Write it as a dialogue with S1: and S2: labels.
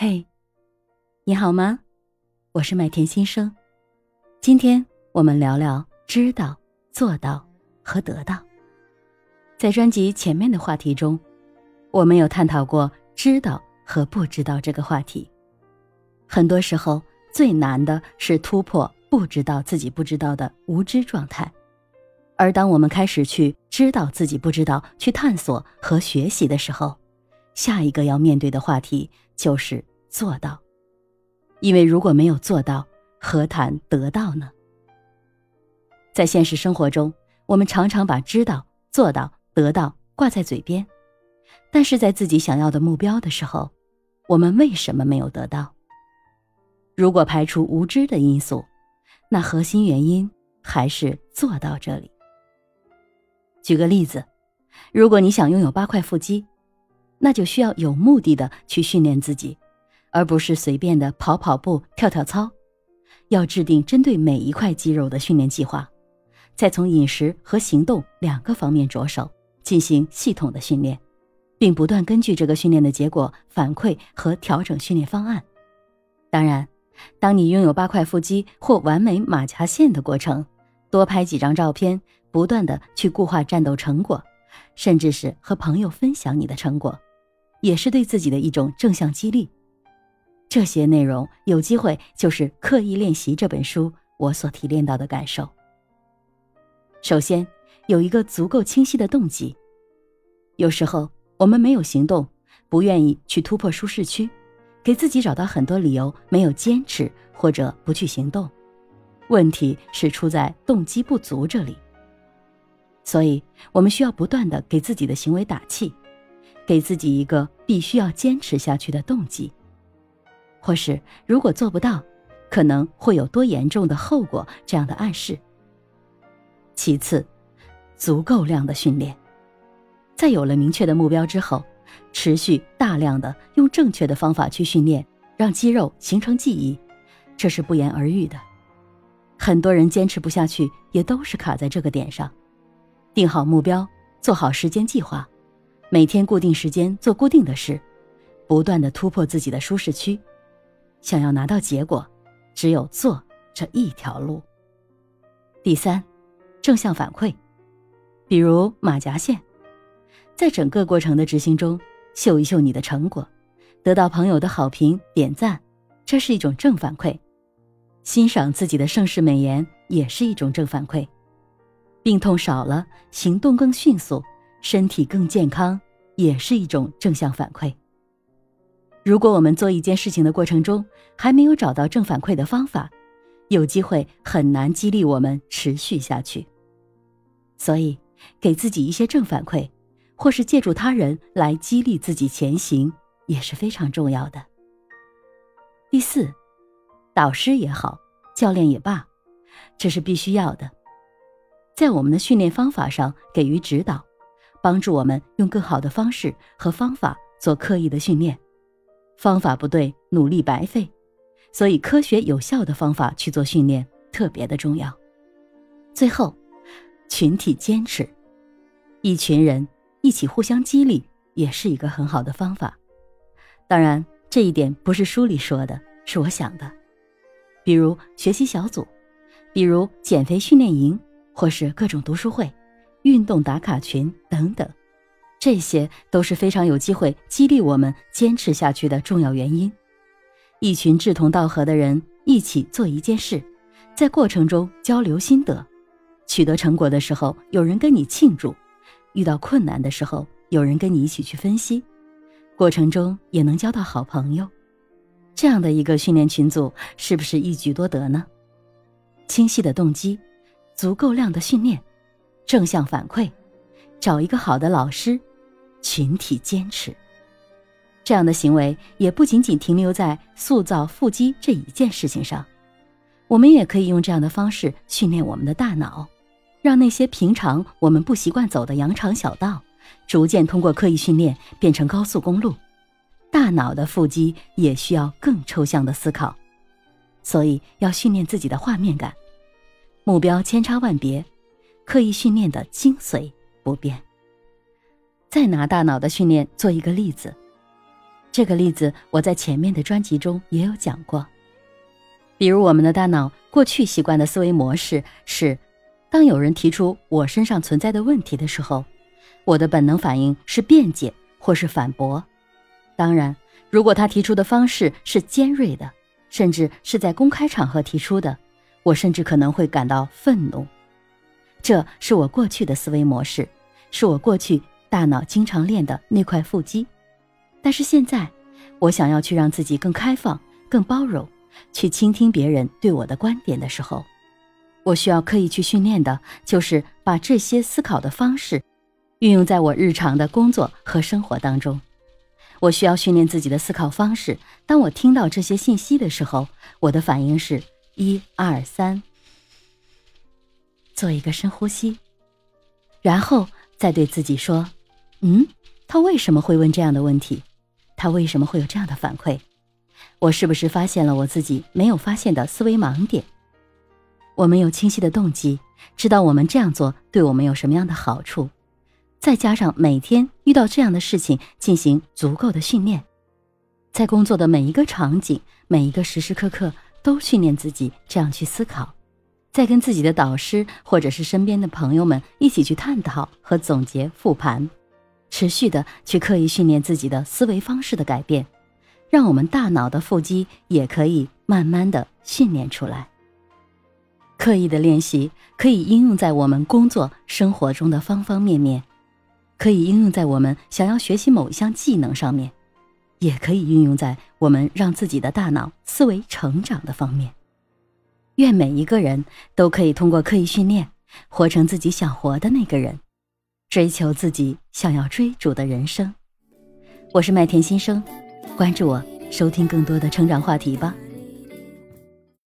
S1: 嘿，你好吗？我是麦田新生。今天我们聊聊知道、做到和得到。在专辑前面的话题中，我们有探讨过知道和不知道这个话题。很多时候，最难的是突破不知道自己不知道的无知状态。而当我们开始去知道自己不知道、去探索和学习的时候，下一个要面对的话题就是做到，因为如果没有做到，何谈得到呢？在现实生活中，我们常常把知道、做到、得到挂在嘴边，但是在自己想要的目标的时候，我们为什么没有得到？如果排除无知的因素，那核心原因还是做到这里。举个例子，如果你想拥有八块腹肌，那就需要有目的的去训练自己，而不是随便的跑跑步、跳跳操。要制定针对每一块肌肉的训练计划，再从饮食和行动两个方面着手进行系统的训练，并不断根据这个训练的结果反馈和调整训练方案。当然，当你拥有八块腹肌或完美马甲线的过程，多拍几张照片，不断的去固化战斗成果，甚至是和朋友分享你的成果。也是对自己的一种正向激励。这些内容有机会就是《刻意练习》这本书我所提炼到的感受。首先，有一个足够清晰的动机。有时候我们没有行动，不愿意去突破舒适区，给自己找到很多理由，没有坚持或者不去行动。问题是出在动机不足这里。所以我们需要不断的给自己的行为打气。给自己一个必须要坚持下去的动机，或是如果做不到，可能会有多严重的后果这样的暗示。其次，足够量的训练，在有了明确的目标之后，持续大量的用正确的方法去训练，让肌肉形成记忆，这是不言而喻的。很多人坚持不下去，也都是卡在这个点上。定好目标，做好时间计划。每天固定时间做固定的事，不断的突破自己的舒适区。想要拿到结果，只有做这一条路。第三，正向反馈，比如马甲线，在整个过程的执行中，秀一秀你的成果，得到朋友的好评点赞，这是一种正反馈；欣赏自己的盛世美颜也是一种正反馈。病痛少了，行动更迅速。身体更健康也是一种正向反馈。如果我们做一件事情的过程中还没有找到正反馈的方法，有机会很难激励我们持续下去。所以，给自己一些正反馈，或是借助他人来激励自己前行，也是非常重要的。第四，导师也好，教练也罢，这是必须要的，在我们的训练方法上给予指导。帮助我们用更好的方式和方法做刻意的训练，方法不对，努力白费。所以，科学有效的方法去做训练特别的重要。最后，群体坚持，一群人一起互相激励，也是一个很好的方法。当然，这一点不是书里说的，是我想的。比如学习小组，比如减肥训练营，或是各种读书会。运动打卡群等等，这些都是非常有机会激励我们坚持下去的重要原因。一群志同道合的人一起做一件事，在过程中交流心得，取得成果的时候有人跟你庆祝，遇到困难的时候有人跟你一起去分析，过程中也能交到好朋友。这样的一个训练群组，是不是一举多得呢？清晰的动机，足够量的训练。正向反馈，找一个好的老师，群体坚持。这样的行为也不仅仅停留在塑造腹肌这一件事情上，我们也可以用这样的方式训练我们的大脑，让那些平常我们不习惯走的羊肠小道，逐渐通过刻意训练变成高速公路。大脑的腹肌也需要更抽象的思考，所以要训练自己的画面感。目标千差万别。刻意训练的精髓不变。再拿大脑的训练做一个例子，这个例子我在前面的专辑中也有讲过。比如，我们的大脑过去习惯的思维模式是：当有人提出我身上存在的问题的时候，我的本能反应是辩解或是反驳。当然，如果他提出的方式是尖锐的，甚至是在公开场合提出的，我甚至可能会感到愤怒。这是我过去的思维模式，是我过去大脑经常练的那块腹肌。但是现在，我想要去让自己更开放、更包容。去倾听别人对我的观点的时候，我需要刻意去训练的，就是把这些思考的方式运用在我日常的工作和生活当中。我需要训练自己的思考方式。当我听到这些信息的时候，我的反应是一二三，做一个深呼吸，然后再对自己说：“嗯，他为什么会问这样的问题？他为什么会有这样的反馈？”我是不是发现了我自己没有发现的思维盲点？我们有清晰的动机，知道我们这样做对我们有什么样的好处，再加上每天遇到这样的事情进行足够的训练，在工作的每一个场景、每一个时时刻刻都训练自己这样去思考，再跟自己的导师或者是身边的朋友们一起去探讨和总结复盘，持续的去刻意训练自己的思维方式的改变。让我们大脑的腹肌也可以慢慢的训练出来。刻意的练习可以应用在我们工作生活中的方方面面，可以应用在我们想要学习某一项技能上面，也可以运用在我们让自己的大脑思维成长的方面。愿每一个人都可以通过刻意训练，活成自己想活的那个人，追求自己想要追逐的人生。我是麦田新生。关注我，收听更多的成长话题吧。